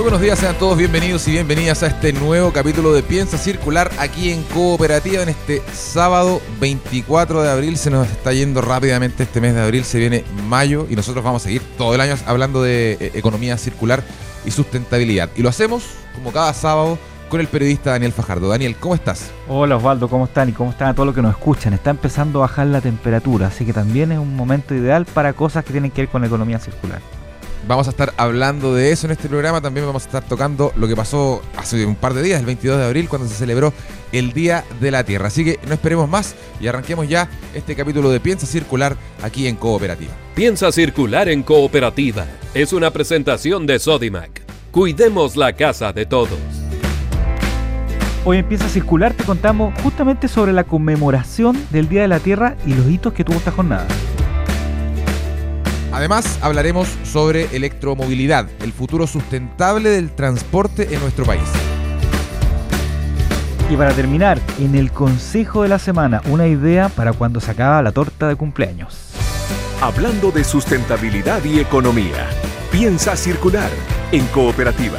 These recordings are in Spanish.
Muy buenos días, sean todos bienvenidos y bienvenidas a este nuevo capítulo de Piensa Circular aquí en Cooperativa en este sábado 24 de abril. Se nos está yendo rápidamente este mes de abril, se viene mayo y nosotros vamos a seguir todo el año hablando de eh, economía circular y sustentabilidad. Y lo hacemos como cada sábado con el periodista Daniel Fajardo. Daniel, ¿cómo estás? Hola Osvaldo, ¿cómo están? Y cómo están a todos los que nos escuchan. Está empezando a bajar la temperatura, así que también es un momento ideal para cosas que tienen que ver con la economía circular. Vamos a estar hablando de eso en este programa. También vamos a estar tocando lo que pasó hace un par de días, el 22 de abril, cuando se celebró el Día de la Tierra. Así que no esperemos más y arranquemos ya este capítulo de Piensa Circular aquí en Cooperativa. Piensa Circular en Cooperativa es una presentación de Sodimac. Cuidemos la casa de todos. Hoy empieza a circular, te contamos justamente sobre la conmemoración del Día de la Tierra y los hitos que tuvo esta jornada. Además, hablaremos sobre electromovilidad, el futuro sustentable del transporte en nuestro país. Y para terminar, en el consejo de la semana, una idea para cuando se acaba la torta de cumpleaños. Hablando de sustentabilidad y economía, piensa circular en cooperativa.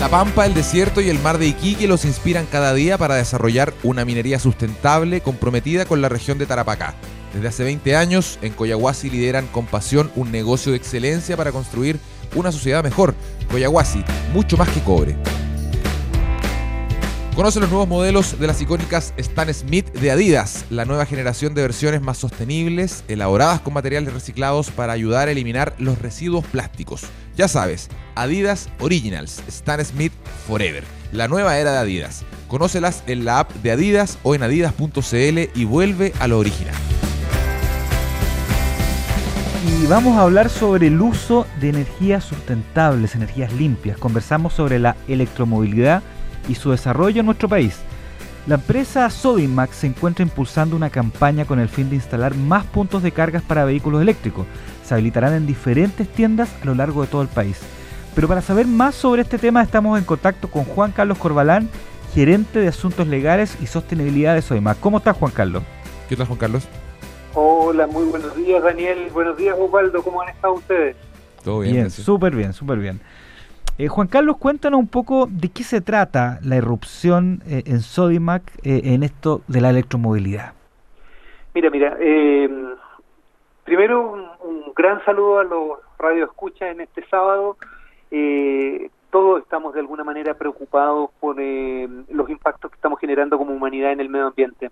La Pampa, el desierto y el mar de Iquique los inspiran cada día para desarrollar una minería sustentable comprometida con la región de Tarapacá. Desde hace 20 años, en Coyahuasi lideran con pasión un negocio de excelencia para construir una sociedad mejor. Coyahuasi, mucho más que cobre. Conoce los nuevos modelos de las icónicas Stan Smith de Adidas, la nueva generación de versiones más sostenibles, elaboradas con materiales reciclados para ayudar a eliminar los residuos plásticos. Ya sabes, Adidas Originals, Stan Smith Forever, la nueva era de Adidas. Conócelas en la app de Adidas o en adidas.cl y vuelve a lo original y vamos a hablar sobre el uso de energías sustentables, energías limpias. Conversamos sobre la electromovilidad y su desarrollo en nuestro país. La empresa Sodimac se encuentra impulsando una campaña con el fin de instalar más puntos de cargas para vehículos eléctricos. Se habilitarán en diferentes tiendas a lo largo de todo el país. Pero para saber más sobre este tema estamos en contacto con Juan Carlos Corbalán, gerente de Asuntos Legales y Sostenibilidad de Sodimac. ¿Cómo estás Juan Carlos? ¿Qué tal Juan Carlos? Hola, muy buenos días Daniel, buenos días Osvaldo, ¿cómo han estado ustedes? Todo bien, súper bien, súper bien. Eh, Juan Carlos, cuéntanos un poco de qué se trata la irrupción eh, en Sodimac eh, en esto de la electromovilidad. Mira, mira, primero un, gran saludo a los radioescuchas en este sábado. todos estamos de alguna manera preocupados por los impactos que estamos generando como humanidad en el medio ambiente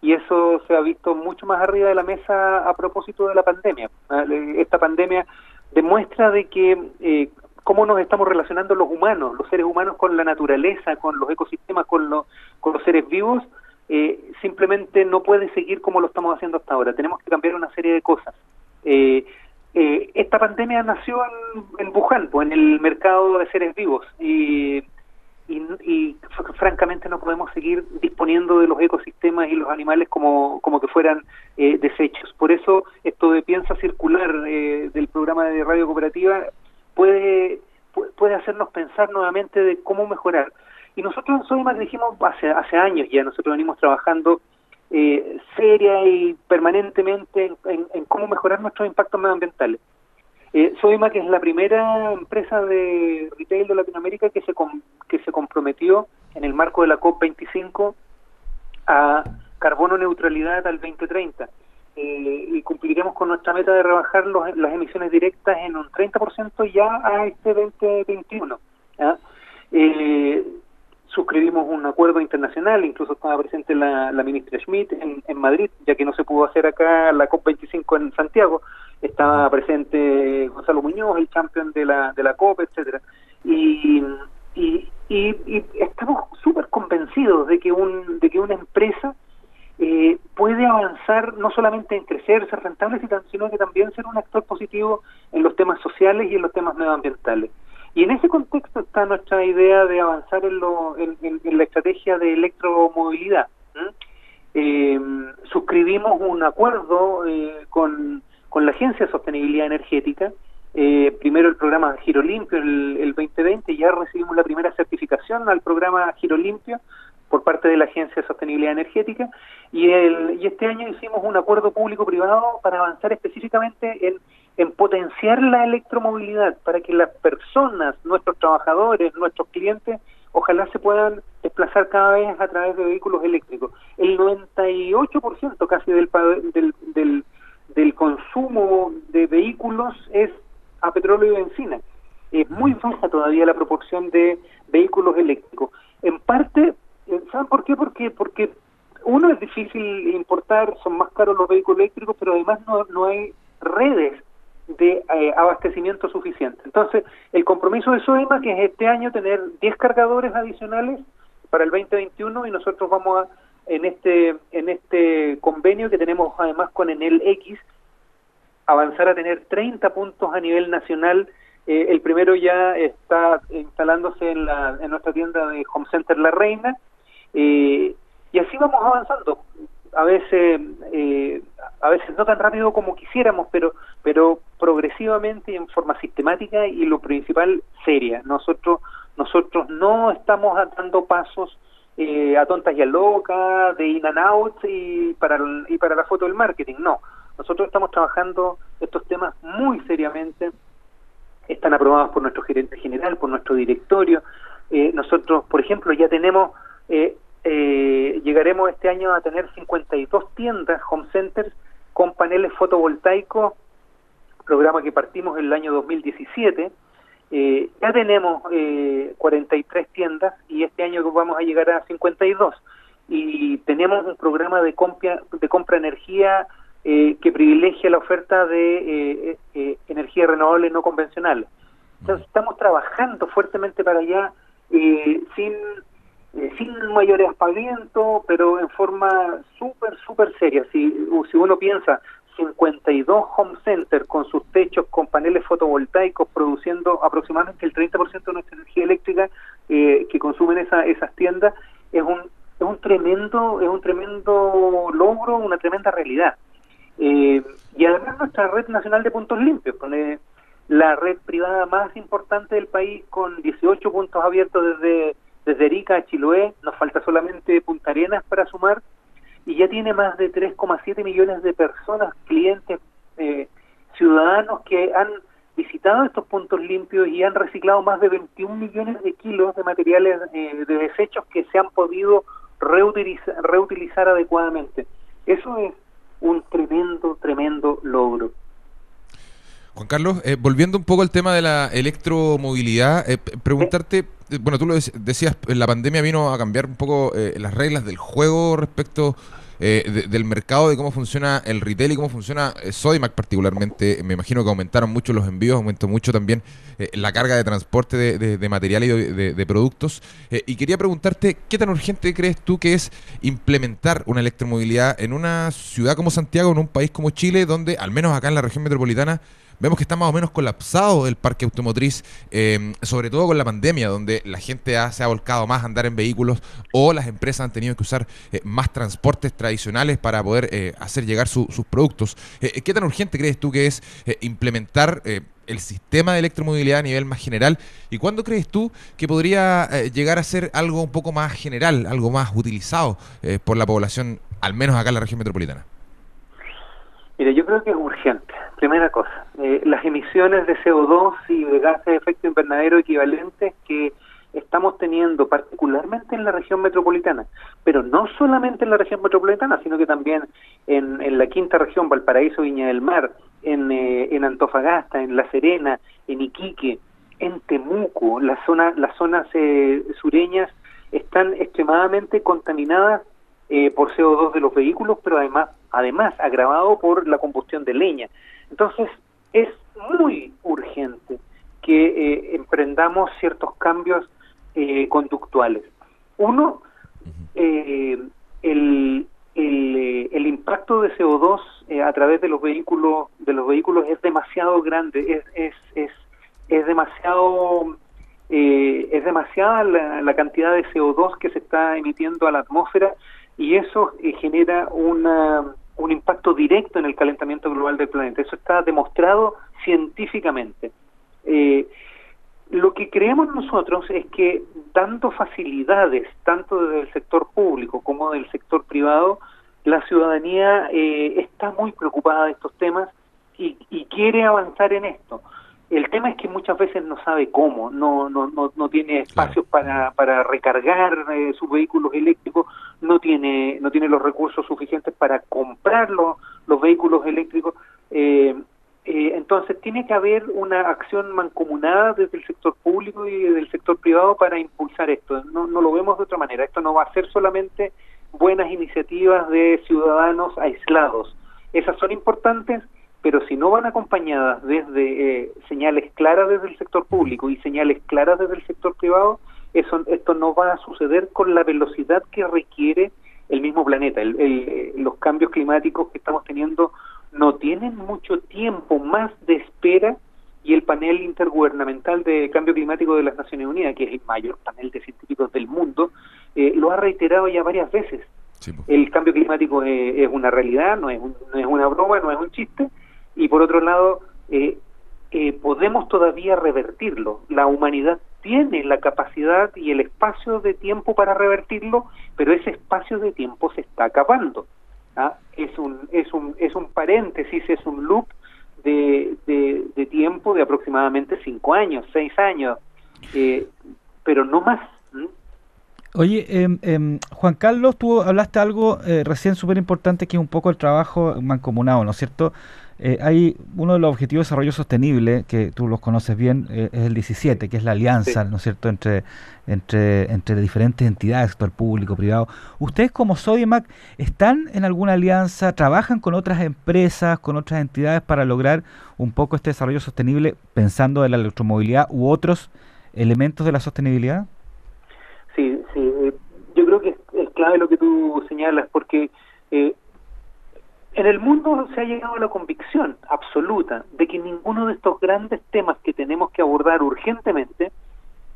y eso se ha visto mucho más arriba de la mesa a propósito de la pandemia. Ah, esta pandemia demuestra de que eh, cómo nos estamos relacionando los humanos, los seres humanos con la naturaleza, con los ecosistemas, con, con los seres vivos, eh, simplemente no puede seguir como lo estamos haciendo hasta ahora. Tenemos que cambiar una serie de cosas. Eh, eh esta pandemia nació en, en Wuhan, pues, en el mercado de seres vivos, y y, francamente no podemos seguir disponiendo de los ecosistemas y los animales como, como que fueran eh, desechos. Por eso esto de Piensa Circular eh, del programa de Radio Cooperativa puede, puede hacernos pensar nuevamente de cómo mejorar. Y nosotros en Sodimac dijimos hace, hace años ya, nosotros venimos trabajando eh, seria y permanentemente en, en cómo mejorar nuestros impactos medioambientales. Eh, que es la primera empresa de retail de Latinoamérica que se, que se comprometió en el marco de la COP25 a carbono neutralidad al 2030. Eh, y cumpliremos con nuestra meta de rebajar las emisiones directas en un 30% ya a este 2021. Eh, suscribimos un acuerdo internacional, incluso estaba presente la, ministra Schmidt en, en, Madrid, ya que no se pudo hacer acá la COP25 en Santiago, estaba presente Gonzalo Muñoz, el campeón de la, de la COP, etcétera y, y, y, estamos súper convencidos de que un de que una empresa eh, puede avanzar no solamente en crecer, ser rentable, sino que también ser un actor positivo en los temas sociales y en los temas medioambientales. Y en ese contexto está nuestra idea de avanzar en, lo, en, la estrategia de electromovilidad. Eh, suscribimos un acuerdo con, con la Agencia de Sostenibilidad Energética, primero el programa Giro Limpio el, el 2020, ya recibimos la primera certificación al programa Giro Limpio, por parte de la Agencia de Sostenibilidad Energética y, el, y este año hicimos un acuerdo público-privado para avanzar específicamente en, en potenciar la electromovilidad para que las personas, nuestros trabajadores, nuestros clientes, ojalá se puedan desplazar cada vez a través de vehículos eléctricos. El 98% casi del, del, del consumo de vehículos es a petróleo y benzina. Es muy baja todavía la proporción de vehículos eléctricos. En parte eh, ¿Saben por qué? Porque, porque uno es difícil importar, son más caros los vehículos eléctricos, pero además no, no hay redes de eh, abastecimiento suficiente. Entonces, el compromiso de SOEMA, que es este año tener 10 cargadores adicionales para el 2021 y nosotros vamos a, en este en este convenio que tenemos además con Enel X, avanzar a tener 30 puntos a nivel nacional. Eh, el primero ya está instalándose en, la, en nuestra tienda de Home Center La Reina eh, y así vamos avanzando. A veces, eh, a veces no tan rápido como quisiéramos, pero, pero progresivamente y en forma sistemática y lo principal, seria. Nosotros, nosotros no estamos dando pasos eh, a tontas y a locas, de in and out y para, y para la foto del marketing. No, nosotros estamos trabajando estos temas muy seriamente. Están aprobados por nuestro gerente general, por nuestro directorio. nosotros, por ejemplo, ya tenemos eh, eh, llegaremos este año a tener 52 tiendas, home centers, con paneles fotovoltaicos, programa que partimos en el año 2017. Eh, ya tenemos eh, 43 tiendas y este año vamos a llegar a 52. Y tenemos un programa de compra de compra energía eh, que privilegia la oferta de eh, energía renovable no convencional. Entonces estamos trabajando fuertemente para allá sin eh, sin mayores aspavientos, pero en forma súper, súper seria. Si, si uno piensa 52 home centers con sus techos con paneles fotovoltaicos produciendo aproximadamente el 30% de nuestra energía eléctrica eh, que consumen esa, esas tiendas, es un, es un tremendo es un tremendo logro, una tremenda realidad. Eh, y además nuestra red nacional de puntos limpios, pone la red privada más importante del país con 18 puntos abiertos desde desde Erika a Chiloé, nos falta solamente Punta Arenas para sumar, y ya tiene más de 3,7 millones de personas, clientes, eh, ciudadanos que han visitado estos puntos limpios y han reciclado más de 21 millones de kilos de materiales eh, de desechos que se han podido reutilizar, reutilizar adecuadamente. Eso es un tremendo, tremendo logro. Juan Carlos, eh, volviendo un poco al tema de la electromovilidad, eh, preguntarte, eh, bueno, tú lo decías, la pandemia vino a cambiar un poco las reglas del juego respecto del mercado, de cómo funciona el retail y cómo funciona Sodimac particularmente. Me imagino que aumentaron mucho los envíos, aumentó mucho también la carga de transporte de, de material y de, productos. y quería preguntarte, ¿qué tan urgente crees tú que es implementar una electromovilidad en una ciudad como Santiago, en un país como Chile, donde, al menos acá en la región metropolitana, vemos que está más o menos colapsado el parque automotriz, eh, sobre todo con la pandemia, donde la gente se ha volcado más a andar en vehículos o las empresas han tenido que usar eh, más transportes tradicionales para poder eh, hacer llegar sus productos. ¿Qué tan urgente crees tú que es implementar el sistema de electromovilidad a nivel más general? ¿Y cuándo crees tú que podría llegar a ser algo un poco más general, algo más utilizado por la población, al menos acá en la región metropolitana? Mire, yo creo que es urgente. Primera cosa, eh, las emisiones de CO2 y de gases de efecto invernadero equivalentes que estamos teniendo particularmente en la región metropolitana, pero no solamente en la región metropolitana, sino que también en, en la quinta región, Valparaíso, Viña del Mar, en, eh, en Antofagasta, en La Serena, en Iquique, en Temuco, la zona, las zonas eh, sureñas están extremadamente contaminadas eh, por CO2 de los vehículos, pero además, además agravado por la combustión de leña. Entonces, es muy urgente que eh, emprendamos ciertos cambios eh, conductuales. Uno, el, el, el, impacto de CO2 a través de los vehículos de los vehículos es demasiado grande, es, es, es, es demasiado es demasiada la, la, cantidad de CO2 que se está emitiendo a la atmósfera y eso eh, genera una, un impacto directo en el calentamiento global del planeta. Eso está demostrado científicamente. Eh, lo que creemos nosotros es que dando facilidades, tanto desde el sector público como del sector privado, la ciudadanía eh, está muy preocupada de estos temas y, quiere avanzar en esto. El tema es que muchas veces no sabe cómo, no no no, no tiene espacios para, para recargar eh, sus vehículos eléctricos, no tiene no tiene los recursos suficientes para comprar los, los vehículos eléctricos. Eh, eh, entonces tiene que haber una acción mancomunada desde el sector público y del sector privado para impulsar esto. No, no lo vemos de otra manera. Esto no va a ser solamente buenas iniciativas de ciudadanos aislados. Esas son importantes, pero si no van acompañadas desde eh, señales claras desde el sector público y señales claras desde el sector privado, eso, esto no va a suceder con la velocidad que requiere el mismo planeta. el, los cambios climáticos que estamos teniendo no tienen mucho tiempo más de espera y el panel intergubernamental de cambio climático de las Naciones Unidas, que es el mayor panel de científicos del mundo, eh, lo ha reiterado ya varias veces. El cambio climático es, una realidad, no es, no es una broma, no es un chiste, y por otro lado, eh, eh, podemos todavía revertirlo. La humanidad tiene la capacidad y el espacio de tiempo para revertirlo, pero ese espacio de tiempo se está acabando. ¿ah? es un es un es un paréntesis es un loop de, de, tiempo de aproximadamente cinco años seis años eh, pero no más Oye, em, Juan Carlos, tú hablaste algo eh, recién súper importante que es un poco el trabajo mancomunado, ¿no es cierto? Eh, hay uno de los objetivos de desarrollo sostenible, que tú los conoces bien, eh, es el 17, que es la alianza, ¿no es cierto?, entre, entre, entre diferentes entidades, sector público, privado. ¿Ustedes como Sodimac están en alguna alianza, trabajan con otras empresas, con otras entidades para lograr un poco este desarrollo sostenible pensando en la electromovilidad u otros elementos de la sostenibilidad? Sí, sí, eh, yo creo que es, clave lo que tú señalas, porque en el mundo se ha llegado a la convicción absoluta de que ninguno de estos grandes temas que tenemos que abordar urgentemente,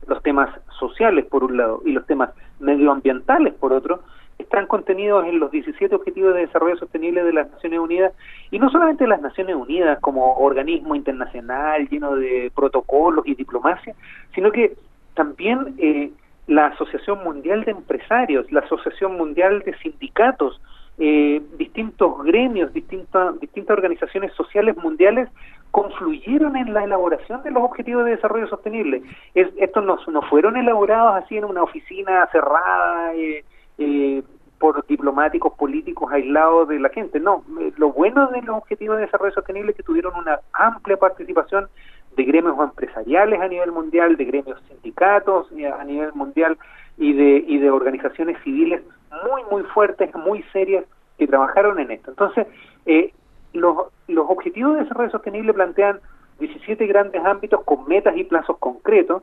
los temas sociales por un lado y los temas medioambientales por otro, están contenidos en los 17 Objetivos de Desarrollo Sostenible de las Naciones Unidas, y no solamente las Naciones Unidas como organismo internacional lleno de protocolos y diplomacia, sino que también eh, la Asociación Mundial de Empresarios, la Asociación Mundial de Sindicatos, eh, distintos gremios, distintas, distintas organizaciones sociales mundiales confluyeron en la elaboración de los objetivos de desarrollo sostenible. Es, estos no, fueron elaborados así en una oficina cerrada eh, eh, por diplomáticos políticos aislados de la gente. No, lo bueno de los objetivos de desarrollo sostenible es que tuvieron una amplia participación de gremios empresariales a nivel mundial, de gremios sindicatos a nivel mundial y de, y de organizaciones civiles muy, muy fuertes, muy serias que trabajaron en esto. Entonces, eh, los, los objetivos de desarrollo sostenible plantean 17 grandes ámbitos con metas y plazos concretos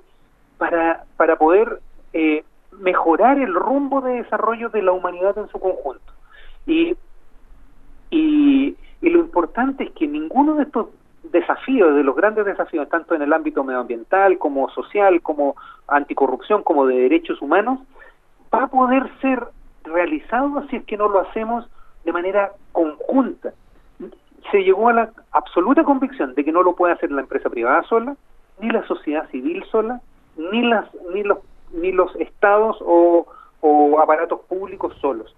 para, para poder eh, mejorar el rumbo de desarrollo de la humanidad en su conjunto. Y, y, y lo importante es que ninguno de estos desafíos, de los grandes desafíos, tanto en el ámbito medioambiental como social, como anticorrupción, como de derechos humanos, va a poder ser realizado si es que no lo hacemos de manera conjunta. Se llegó a la absoluta convicción de que no lo puede hacer la empresa privada sola, ni la sociedad civil sola, ni las ni los ni los estados o, aparatos públicos solos.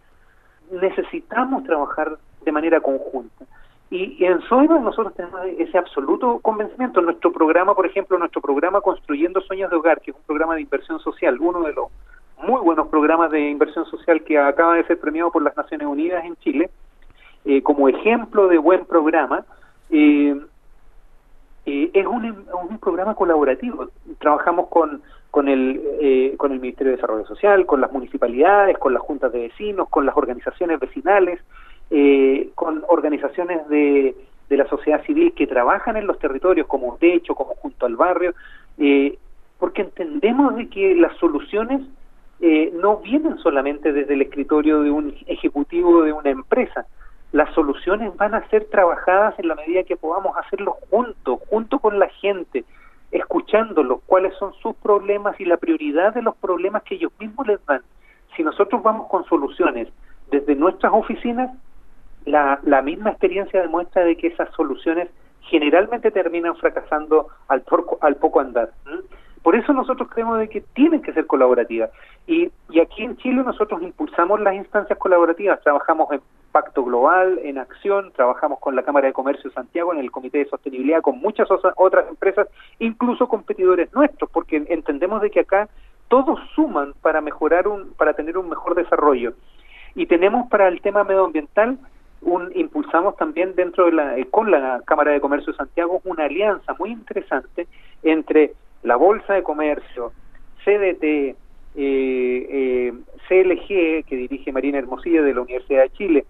Necesitamos trabajar de manera conjunta. Y, en Soima nosotros tenemos ese absoluto convencimiento. Nuestro programa, por ejemplo, nuestro programa Construyendo Sueños de Hogar, que es un programa de inversión social, uno de los muy buenos programas de inversión social que acaba de ser premiado por las Naciones Unidas en Chile, eh, como ejemplo de buen programa, eh, eh, es un, programa colaborativo. Trabajamos con, con, el, con el Ministerio de Desarrollo Social, con las municipalidades, con las juntas de vecinos, con las organizaciones vecinales, con organizaciones de, de la sociedad civil que trabajan en los territorios como Techo, como Junto al Barrio, porque entendemos de que las soluciones eh, no vienen solamente desde el escritorio de un ejecutivo de una empresa. Las soluciones van a ser trabajadas en la medida que podamos hacerlo juntos, junto con la gente, escuchándolos, cuáles son sus problemas y la prioridad de los problemas que ellos mismos les dan. Si nosotros vamos con soluciones desde nuestras oficinas, la, la misma experiencia demuestra de que esas soluciones generalmente terminan fracasando al, al poco andar. Por eso nosotros creemos de que tienen que ser colaborativas. Y, aquí en Chile nosotros impulsamos las instancias colaborativas, trabajamos en Pacto Global, en Acción, trabajamos con la Cámara de Comercio de Santiago, en el Comité de Sostenibilidad, con muchas otras empresas, incluso competidores nuestros, porque entendemos de que acá todos suman para mejorar un, para tener un mejor desarrollo. Y tenemos para el tema medioambiental un, impulsamos también dentro de la, eh, con la Cámara de Comercio de Santiago una alianza muy interesante entre la Bolsa de Comercio, CDT, eh, eh, CLG, que dirige Marina Hermosilla de la Universidad de Chile,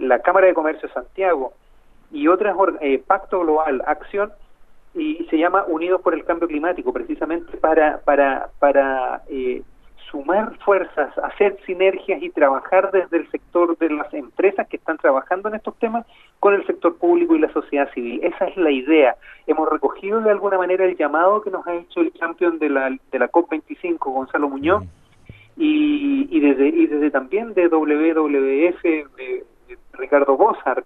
la Cámara de Comercio de Santiago y otras, Pacto Global, Acción, y se llama Unidos por el Cambio Climático, precisamente para, para, para sumar fuerzas, hacer sinergias y trabajar desde el sector de las empresas que están trabajando en estos temas con el sector público y la sociedad civil. Esa es la idea. Hemos recogido de alguna manera el llamado que nos ha hecho el campeón de la, de la COP25, Gonzalo Muñoz, y, y, desde, y desde también de WWF, de, Ricardo Bossart,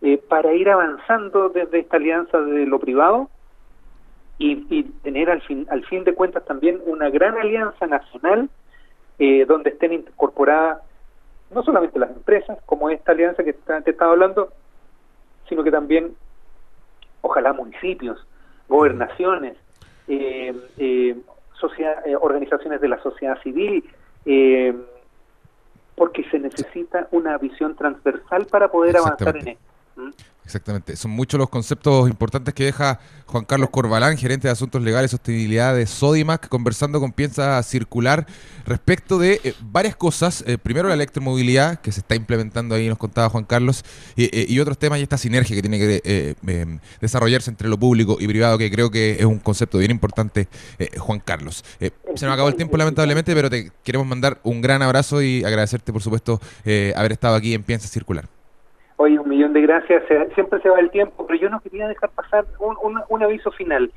eh, para ir avanzando desde esta alianza de lo privado y, y, tener al fin, al fin de cuentas también una gran alianza nacional eh, donde estén incorporadas no solamente las empresas, como esta alianza que te estaba hablando, sino que también, ojalá, municipios, gobernaciones, eh, eh, organizaciones de la sociedad civil, porque se necesita una visión transversal para poder avanzar en esto. ¿Mm? Exactamente. Son muchos los conceptos importantes que deja Juan Carlos Corbalán, gerente de Asuntos Legales y Sostenibilidad de Sodimac, conversando con Piensa Circular respecto de eh, varias cosas. Eh, primero, la electromovilidad que se está implementando ahí, nos contaba Juan Carlos, eh, y otros temas y esta sinergia que tiene que em, desarrollarse entre lo público y privado, que creo que es un concepto bien importante, Juan Carlos. se nos acabó el tiempo, lamentablemente, pero te queremos mandar un gran abrazo y agradecerte, por supuesto, haber estado aquí en Piensa Circular. Oye, un millón de gracias. siempre se va el tiempo, pero yo no quería dejar pasar un, un, aviso final.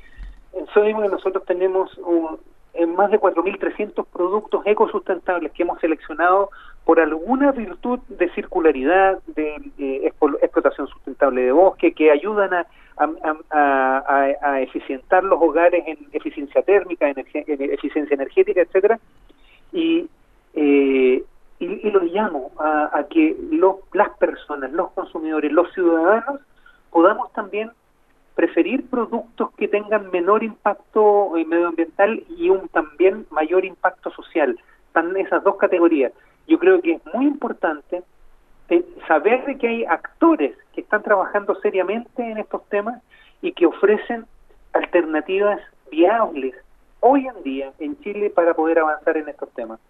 En Sodimo nosotros tenemos un, en más de 4.300 productos ecosustentables que hemos seleccionado por alguna virtud de circularidad, de explotación sustentable de bosque, que ayudan a, a, a, eficientar los hogares en eficiencia térmica, en, eficiencia energética, etcétera. Y eh, y, lo llamo a, que las personas, los consumidores, los ciudadanos podamos también preferir productos que tengan menor impacto eh, medioambiental y un también mayor impacto social. Están esas dos categorías. Yo creo que es muy importante eh, saber de que hay actores que están trabajando seriamente en estos temas y que ofrecen alternativas viables hoy en día en Chile para poder avanzar en estos temas.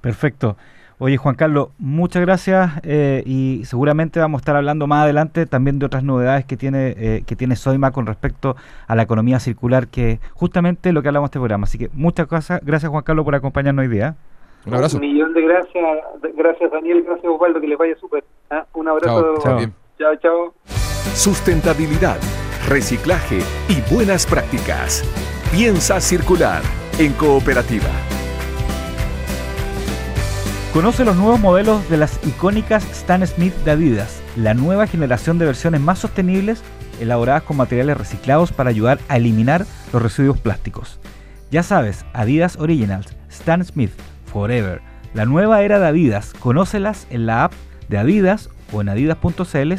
Perfecto. Oye, Juan Carlos, muchas gracias eh, y seguramente vamos a estar hablando más adelante también de otras novedades que tiene eh, que tiene Soima con respecto a la economía circular, que justamente lo que hablamos de este programa. Así que muchas gracias, Juan Carlos, por acompañarnos hoy día. Un abrazo. Un millón de gracias, gracias Daniel, gracias Osvaldo, que les vaya súper. ¿ah? Un abrazo. Chao, chao. chao. Sustentabilidad, reciclaje y buenas prácticas. Piensa circular en cooperativa. Conoce los nuevos modelos de las icónicas Stan Smith de Adidas, la nueva generación de versiones más sostenibles elaboradas con materiales reciclados para ayudar a eliminar los residuos plásticos. Ya sabes, Adidas Originals, Stan Smith, Forever, la nueva era de Adidas, conócelas en la app de Adidas o en adidas.cl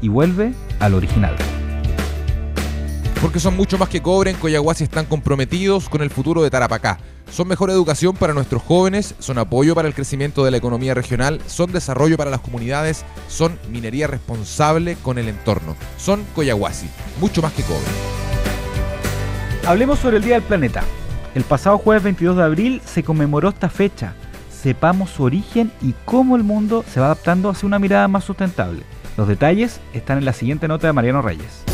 y vuelve al original. Porque son mucho más que cobre, en Coyahuasi están comprometidos con el futuro de Tarapacá son mejor educación para nuestros jóvenes, son apoyo para el crecimiento de la economía regional, son desarrollo para las comunidades, son minería responsable con el entorno. Son Coyahuasi, mucho más que cobre. Hablemos sobre el Día del Planeta. El pasado jueves 22 de abril se conmemoró esta fecha. Sepamos su origen y cómo el mundo se va adaptando hacia una mirada más sustentable. Los detalles están en la siguiente nota de Mariano Reyes.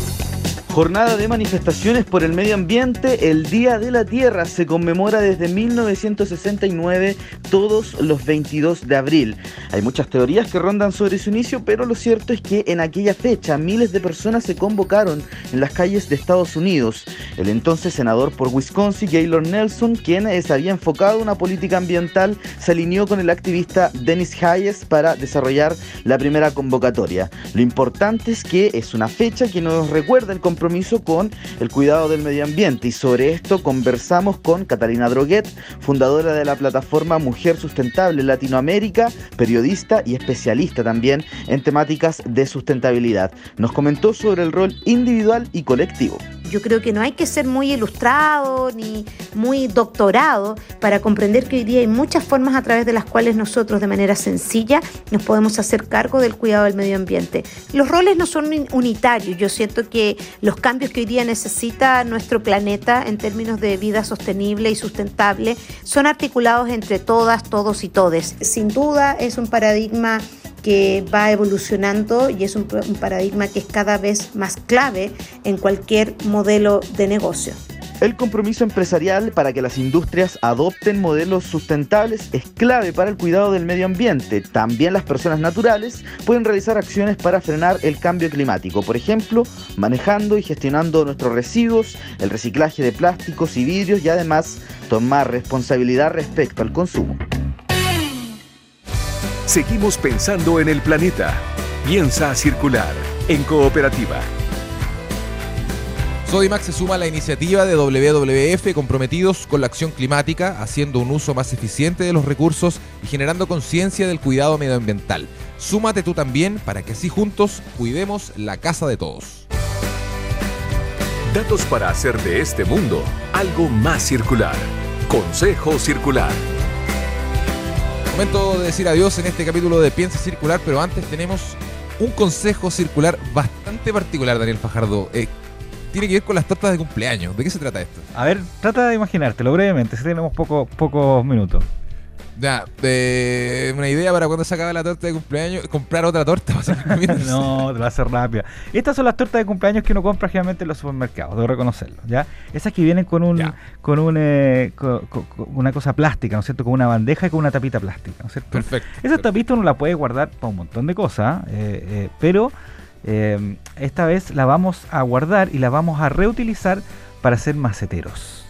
Jornada de manifestaciones por el medio ambiente, el Día de la Tierra se conmemora desde 1969 todos los 22 de abril. Hay muchas teorías que rondan sobre su inicio, pero lo cierto es que en aquella fecha miles de personas se convocaron en las calles de Estados Unidos. El entonces senador por Wisconsin, Gaylord Nelson, quien se había enfocado una política ambiental, se alineó con el activista Dennis Hayes para desarrollar la primera convocatoria. Lo importante es que es una fecha que nos recuerda el compromiso con el cuidado del medio ambiente y sobre esto conversamos con Catalina Droguet, fundadora de la plataforma Mujer Sustentable Latinoamérica, periodista y especialista también en temáticas de sustentabilidad. Nos comentó sobre el rol individual y colectivo. Yo creo que no hay que ser muy ilustrado ni muy doctorado para comprender que hoy día hay muchas formas a través de las cuales nosotros de manera sencilla nos podemos hacer cargo del cuidado del medio ambiente. Los roles no son unitarios. Yo siento que los cambios que hoy día necesita nuestro planeta en términos de vida sostenible y sustentable son articulados entre todas, todos y todes. Sin duda es un paradigma que va evolucionando y es un, paradigma que es cada vez más clave en cualquier modelo de negocio. El compromiso empresarial para que las industrias adopten modelos sustentables es clave para el cuidado del medio ambiente. También las personas naturales pueden realizar acciones para frenar el cambio climático, por ejemplo, manejando y gestionando nuestros residuos, el reciclaje de plásticos y vidrios y además tomar responsabilidad respecto al consumo. Seguimos pensando en el planeta. Piensa circular en cooperativa. Sodimac se suma a la iniciativa de WWF comprometidos con la acción climática, haciendo un uso más eficiente de los recursos y generando conciencia del cuidado medioambiental. Súmate tú también para que así juntos cuidemos la casa de todos. Datos para hacer de este mundo algo más circular. Consejo Circular. Momento de decir adiós en este capítulo de Piensa Circular, pero antes tenemos un consejo circular bastante particular, Daniel Fajardo. Eh, tiene que ver con las tortas de cumpleaños. ¿De qué se trata esto? A ver, trata de imaginártelo brevemente, si tenemos poco, pocos minutos. Ya, una idea para cuando se acabe la torta de cumpleaños, comprar otra torta. no, te va a hacer rápida. Estas son las tortas de cumpleaños que uno compra generalmente en los supermercados, debo reconocerlo. ¿ya? Esas que vienen con un con un eh, una cosa plástica, ¿no es cierto? Con una bandeja y con una tapita plástica, ¿no es cierto? Perfecto. Esa tapita uno la puede guardar para un montón de cosas, eh, eh, pero esta vez la vamos a guardar y la vamos a reutilizar para hacer maceteros.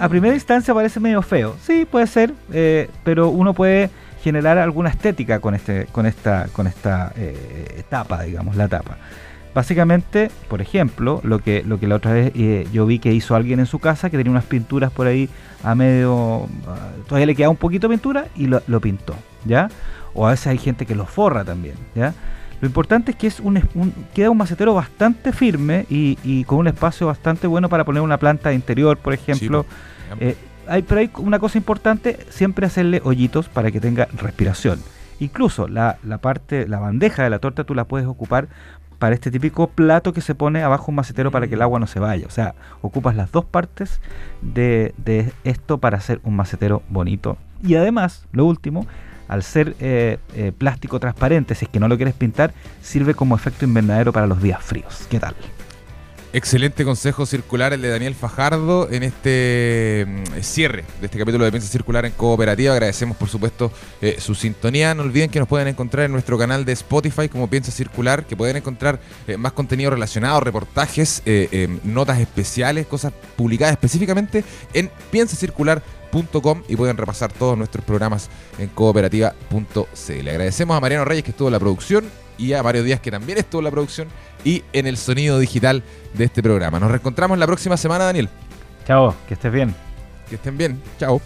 A primera instancia parece medio feo. Sí, puede ser, eh, pero uno puede generar alguna estética con este, con esta, con esta eh, tapa, digamos, la tapa. Básicamente, por ejemplo, lo que, lo que la otra vez eh, yo vi que hizo alguien en su casa, que tenía unas pinturas por ahí a medio, todavía le queda un poquito de pintura y lo, lo pintó, ¿ya? O a veces hay gente que lo forra también, ¿ya? Lo importante es que es un, queda un macetero bastante firme y, con un espacio bastante bueno para poner una planta interior, por ejemplo. Eh, hay, pero hay una cosa importante, siempre hacerle hoyitos para que tenga respiración. Incluso la, parte, la bandeja de la torta tú la puedes ocupar para este típico plato que se pone abajo un macetero para que el agua no se vaya. O sea, ocupas las dos partes de, de esto para hacer un macetero bonito. Y además, lo último, al ser eh, eh, plástico transparente, si es que no lo quieres pintar, sirve como efecto invernadero para los días fríos. ¿Qué tal? Excelente consejo circular el de Daniel Fajardo en este mm, cierre de este capítulo de Piensa Circular en Cooperativa. Agradecemos por supuesto eh, su sintonía. No olviden que nos pueden encontrar en nuestro canal de Spotify como Piensa Circular, que pueden encontrar más contenido relacionado, reportajes, notas especiales, cosas publicadas específicamente en Piensa Circular y pueden repasar todos nuestros programas en cooperativa.cl. Agradecemos a Mariano Reyes que estuvo en la producción y a Mario Díaz que también estuvo en la producción y en el sonido digital de este programa. Nos reencontramos la próxima semana, Daniel. Chao, que estés bien. Que estén bien. Chao.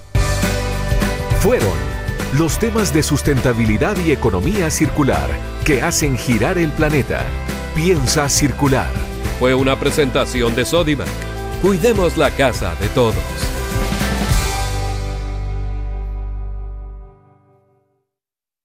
Fueron los temas de sustentabilidad y economía circular que hacen girar el planeta. Piensa circular. Fue una presentación de Sodimac. Cuidemos la casa de todos.